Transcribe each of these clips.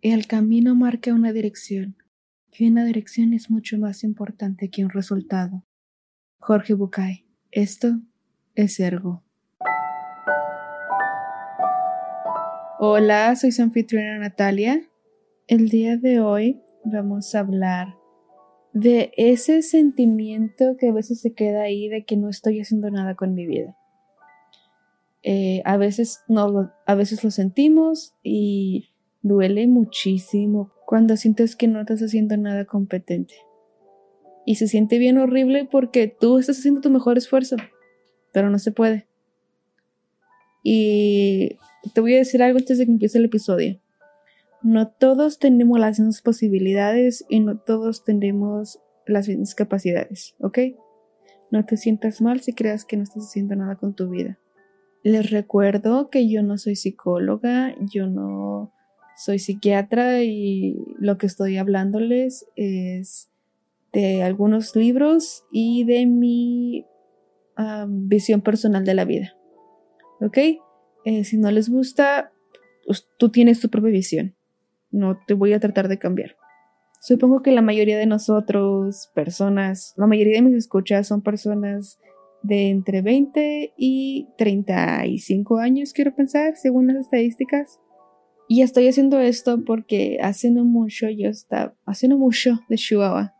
El camino marca una dirección, y una dirección es mucho más importante que un resultado. Jorge Bucay. Esto es Ergo. Hola, soy su anfitriona Natalia. El día de hoy vamos a hablar de ese sentimiento que a veces se queda ahí de que no estoy haciendo nada con mi vida. Eh, a veces no, a veces lo sentimos y duele muchísimo cuando sientes que no estás haciendo nada competente. Y se siente bien horrible porque tú estás haciendo tu mejor esfuerzo, pero no se puede. Y te voy a decir algo antes de que empiece el episodio. No todos tenemos las mismas posibilidades y no todos tenemos las mismas capacidades, ¿ok? No te sientas mal si creas que no estás haciendo nada con tu vida. Les recuerdo que yo no soy psicóloga, yo no soy psiquiatra y lo que estoy hablándoles es de algunos libros y de mi visión personal de la vida. ¿Ok? Eh, si no les gusta, pues tú tienes tu propia visión. No te voy a tratar de cambiar. Supongo que la mayoría de nosotros, personas, la mayoría de mis escuchas son personas de entre 20 y 35 años, quiero pensar, según las estadísticas. Y estoy haciendo esto porque hace no mucho yo estaba, hace mucho de Chihuahua,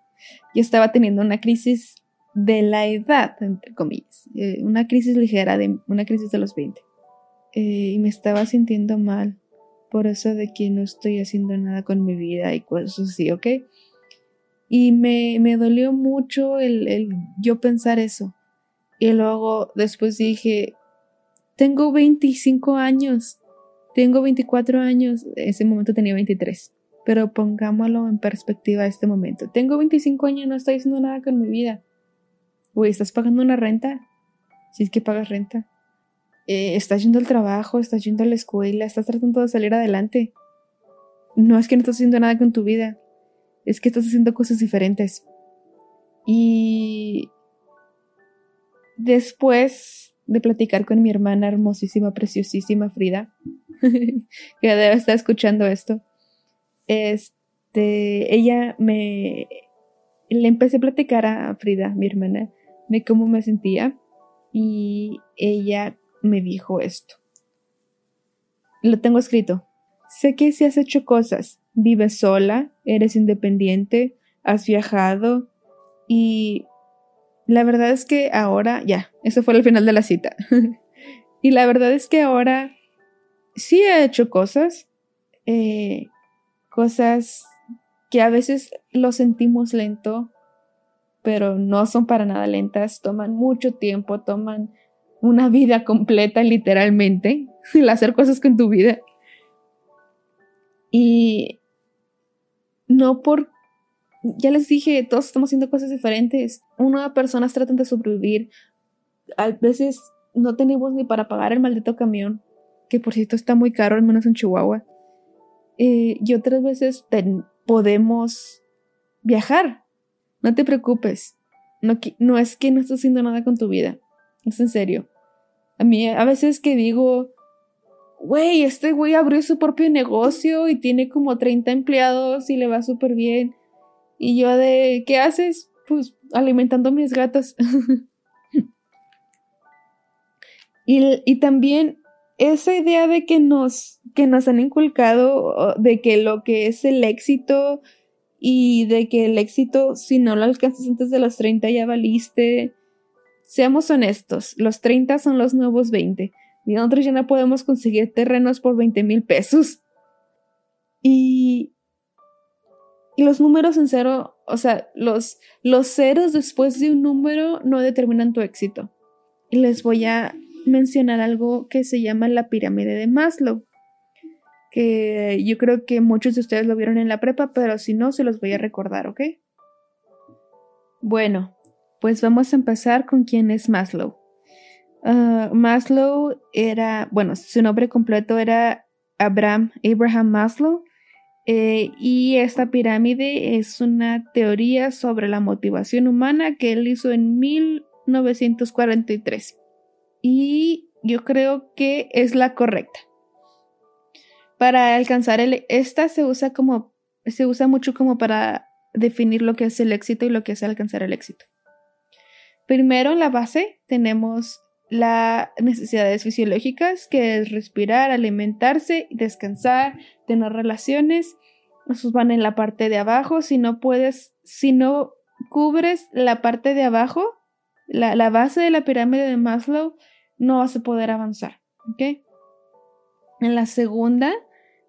yo estaba teniendo una crisis de la edad, entre comillas, eh, una crisis ligera, de, una crisis de los 20. Eh, y me estaba sintiendo mal por eso de que no estoy haciendo nada con mi vida y cosas así, ¿ok? Y me, me dolió mucho el, el, yo pensar eso. Y luego después dije, tengo 25 años, tengo 24 años, en ese momento tenía 23, pero pongámoslo en perspectiva a este momento. Tengo 25 años, no estoy haciendo nada con mi vida. Uy, ¿estás pagando una renta? Si es que pagas renta. Eh, estás yendo al trabajo, estás yendo a la escuela, estás tratando de salir adelante. No es que no estás haciendo nada con tu vida, es que estás haciendo cosas diferentes. Y después de platicar con mi hermana hermosísima, preciosísima Frida, que debe estar escuchando esto, este, ella me, le empecé a platicar a Frida, mi hermana, de cómo me sentía y ella me dijo esto. Lo tengo escrito. Sé que si has hecho cosas, vives sola, eres independiente, has viajado y la verdad es que ahora, ya, eso fue el final de la cita. y la verdad es que ahora sí he hecho cosas, eh, cosas que a veces lo sentimos lento, pero no son para nada lentas, toman mucho tiempo, toman una vida completa literalmente, el hacer cosas con tu vida. Y no por, ya les dije, todos estamos haciendo cosas diferentes. Una personas tratan de sobrevivir. A veces no tenemos ni para pagar el maldito camión, que por cierto está muy caro, al menos en Chihuahua. Eh, y otras veces podemos viajar. No te preocupes. No, no es que no estás haciendo nada con tu vida. Es en serio. A mí a veces que digo, güey, este güey abrió su propio negocio y tiene como 30 empleados y le va súper bien. Y yo de, ¿qué haces? Pues alimentando a mis gatos. y, y también esa idea de que nos, que nos han inculcado de que lo que es el éxito y de que el éxito, si no lo alcanzas antes de los 30 ya valiste Seamos honestos, los 30 son los nuevos 20. Y nosotros ya no podemos conseguir terrenos por 20 mil pesos. Y, y los números en cero, o sea, los, los ceros después de un número no determinan tu éxito. Y les voy a mencionar algo que se llama la pirámide de Maslow. Que yo creo que muchos de ustedes lo vieron en la prepa, pero si no, se los voy a recordar, ¿ok? Bueno, pues vamos a empezar con quién es Maslow. Ah, Maslow era, bueno, su nombre completo era Abraham, Abraham Maslow. Eh, y esta pirámide es una teoría sobre la motivación humana que él hizo en 1943. Y yo creo que es la correcta. Para alcanzar el, esta se usa como, se usa mucho como para definir lo que es el éxito y lo que es alcanzar el éxito. Primero en la base tenemos las necesidades fisiológicas, que es respirar, alimentarse, descansar, tener relaciones. Esos van en la parte de abajo. Si no puedes, si no cubres la parte de abajo, la, la base de la pirámide de Maslow, no vas a poder avanzar. En la segunda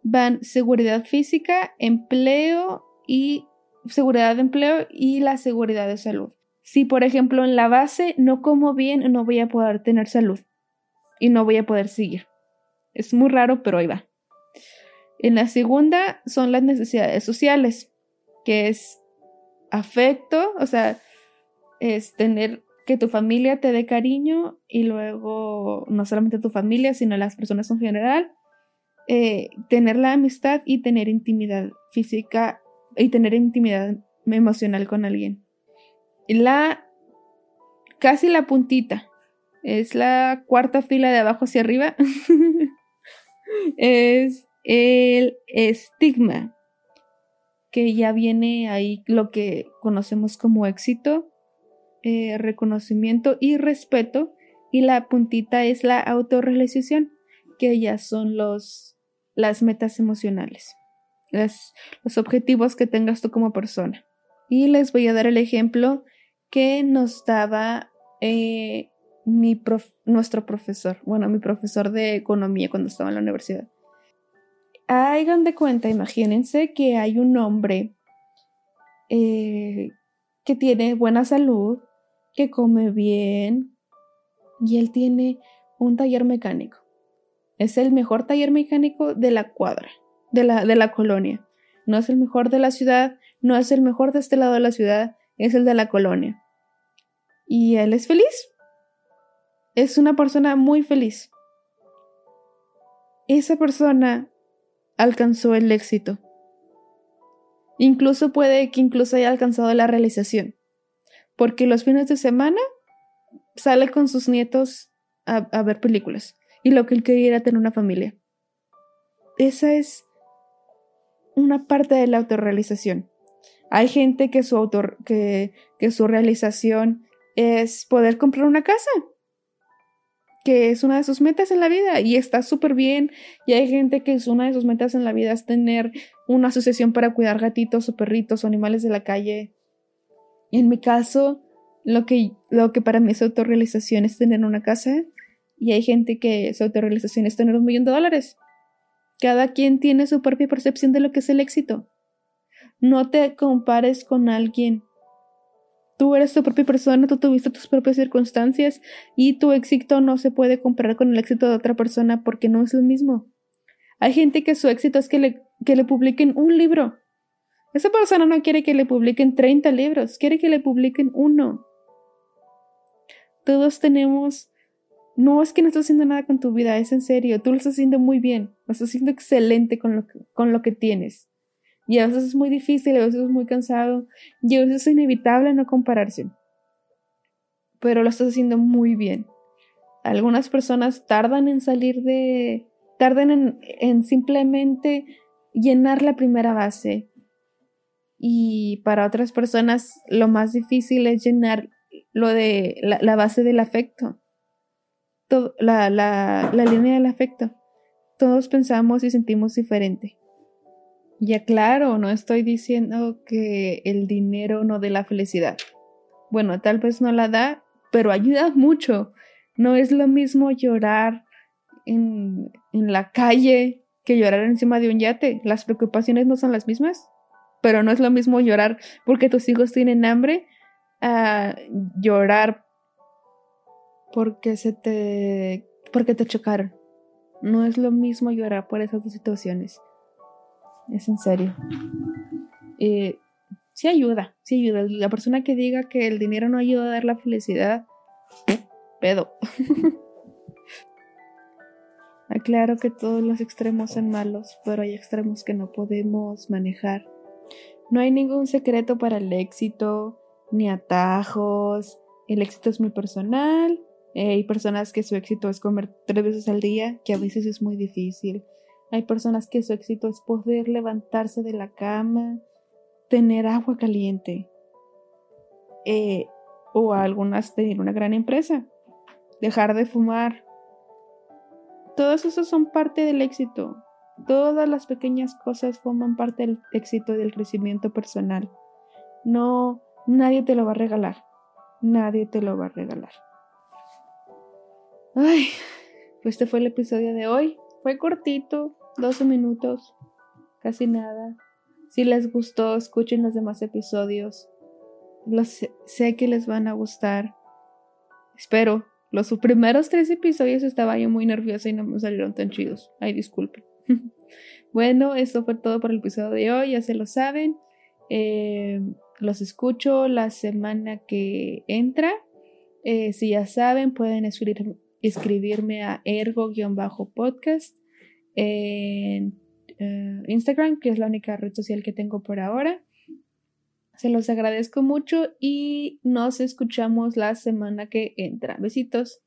van seguridad física, empleo y seguridad de empleo y la seguridad de salud. Si, por ejemplo, en la base no como bien, no voy a poder tener salud y no voy a poder seguir. Es muy raro, pero ahí va. En la segunda son las necesidades sociales, que es afecto, o sea, es tener que tu familia te dé cariño y luego no solamente tu familia, sino las personas en general, eh, tener la amistad y tener intimidad física y tener intimidad emocional con alguien. La casi la puntita es la cuarta fila de abajo hacia arriba. es el estigma, que ya viene ahí lo que conocemos como éxito, eh, reconocimiento y respeto. Y la puntita es la autorrealización, que ya son los, las metas emocionales los objetivos que tengas tú como persona. Y les voy a dar el ejemplo que nos daba eh, mi nuestro profesor, bueno, mi profesor de economía cuando estaba en la universidad. Hagan de cuenta, imagínense que hay un hombre eh, que tiene buena salud, que come bien y él tiene un taller mecánico. Es el mejor taller mecánico de la cuadra de la, de la colonia. No es el mejor de la ciudad, no es el mejor de este lado de la ciudad, es el de la colonia. Y él es feliz. Es una persona muy feliz. Esa persona alcanzó el éxito. Incluso puede que incluso haya alcanzado la realización. Porque los fines de semana sale con sus nietos a, ver películas. Y lo que él quería era tener una familia. Esa es una parte de la autorrealización. Hay gente que su, autor, que, que su realización es poder comprar una casa, que es una de sus metas en la vida y está súper bien. Y hay gente que es una de sus metas en la vida es tener una asociación para cuidar gatitos o perritos o animales de la calle. En mi caso, lo que, lo que para mí es autorrealización es tener una casa. Y hay gente que su autorrealización es tener un millón de dólares. Cada quien tiene su propia percepción de lo que es el éxito. No te compares con alguien. Tú eres tu propia persona, tú tuviste tus propias circunstancias y tu éxito no se puede comparar con el éxito de otra persona porque no es lo mismo. Hay gente que su éxito es que le, que le publiquen un libro. Esa persona no quiere que le publiquen 30 libros, quiere que le publiquen uno. Todos tenemos no es que no estás haciendo nada con tu vida, es en serio, tú lo estás haciendo muy bien, lo estás haciendo excelente con lo, que, con lo que tienes. Y a veces es muy difícil, a veces es muy cansado, y a veces es inevitable no compararse. Pero lo estás haciendo muy bien. Algunas personas tardan en salir de... tardan en, en simplemente llenar la primera base. Y para otras personas lo más difícil es llenar lo de la base del afecto la, línea del afecto. Todos pensamos y sentimos diferente. Ya claro, no estoy diciendo que el dinero no dé la felicidad. Bueno, tal vez no la da, pero ayuda mucho. No es lo mismo llorar en, la calle que llorar encima de un yate. Las preocupaciones no son las mismas, pero no es lo mismo llorar porque tus hijos tienen hambre a llorar porque se te porque te chocaron. No es lo mismo llorar por esas dos situaciones. Es en serio. Sí ayuda, sí ayuda. La persona que diga que el dinero no ayuda a dar la felicidad, pedo. Aclaro que todos los extremos son malos, pero hay extremos que no podemos manejar. No hay ningún secreto para el éxito, ni atajos. El éxito es muy personal hay personas que su éxito es comer tres veces al día, que a veces es muy difícil. Hay personas que su éxito es poder levantarse de la cama, tener agua caliente, eh, o algunas tener una gran empresa, dejar de fumar. Todos esos son parte del éxito. Todas las pequeñas cosas forman parte del éxito del crecimiento personal. No, nadie te lo va a regalar. Nadie te lo va a regalar. Ay, pues este fue el episodio de hoy. Fue cortito, 12 minutos, casi nada. Si les gustó, escuchen los demás episodios. Los, sé que les van a gustar. Espero. Los primeros tres episodios estaba yo muy nerviosa y no me salieron tan chidos. Ay, disculpen. bueno, esto fue todo por el episodio de hoy, ya se lo saben. Eh, los escucho la semana que entra. Eh, si ya saben, pueden escribirme a ergo-podcast en eh, Instagram, que es la única red social que tengo por ahora. Se los agradezco mucho y nos escuchamos la semana que entra. Besitos.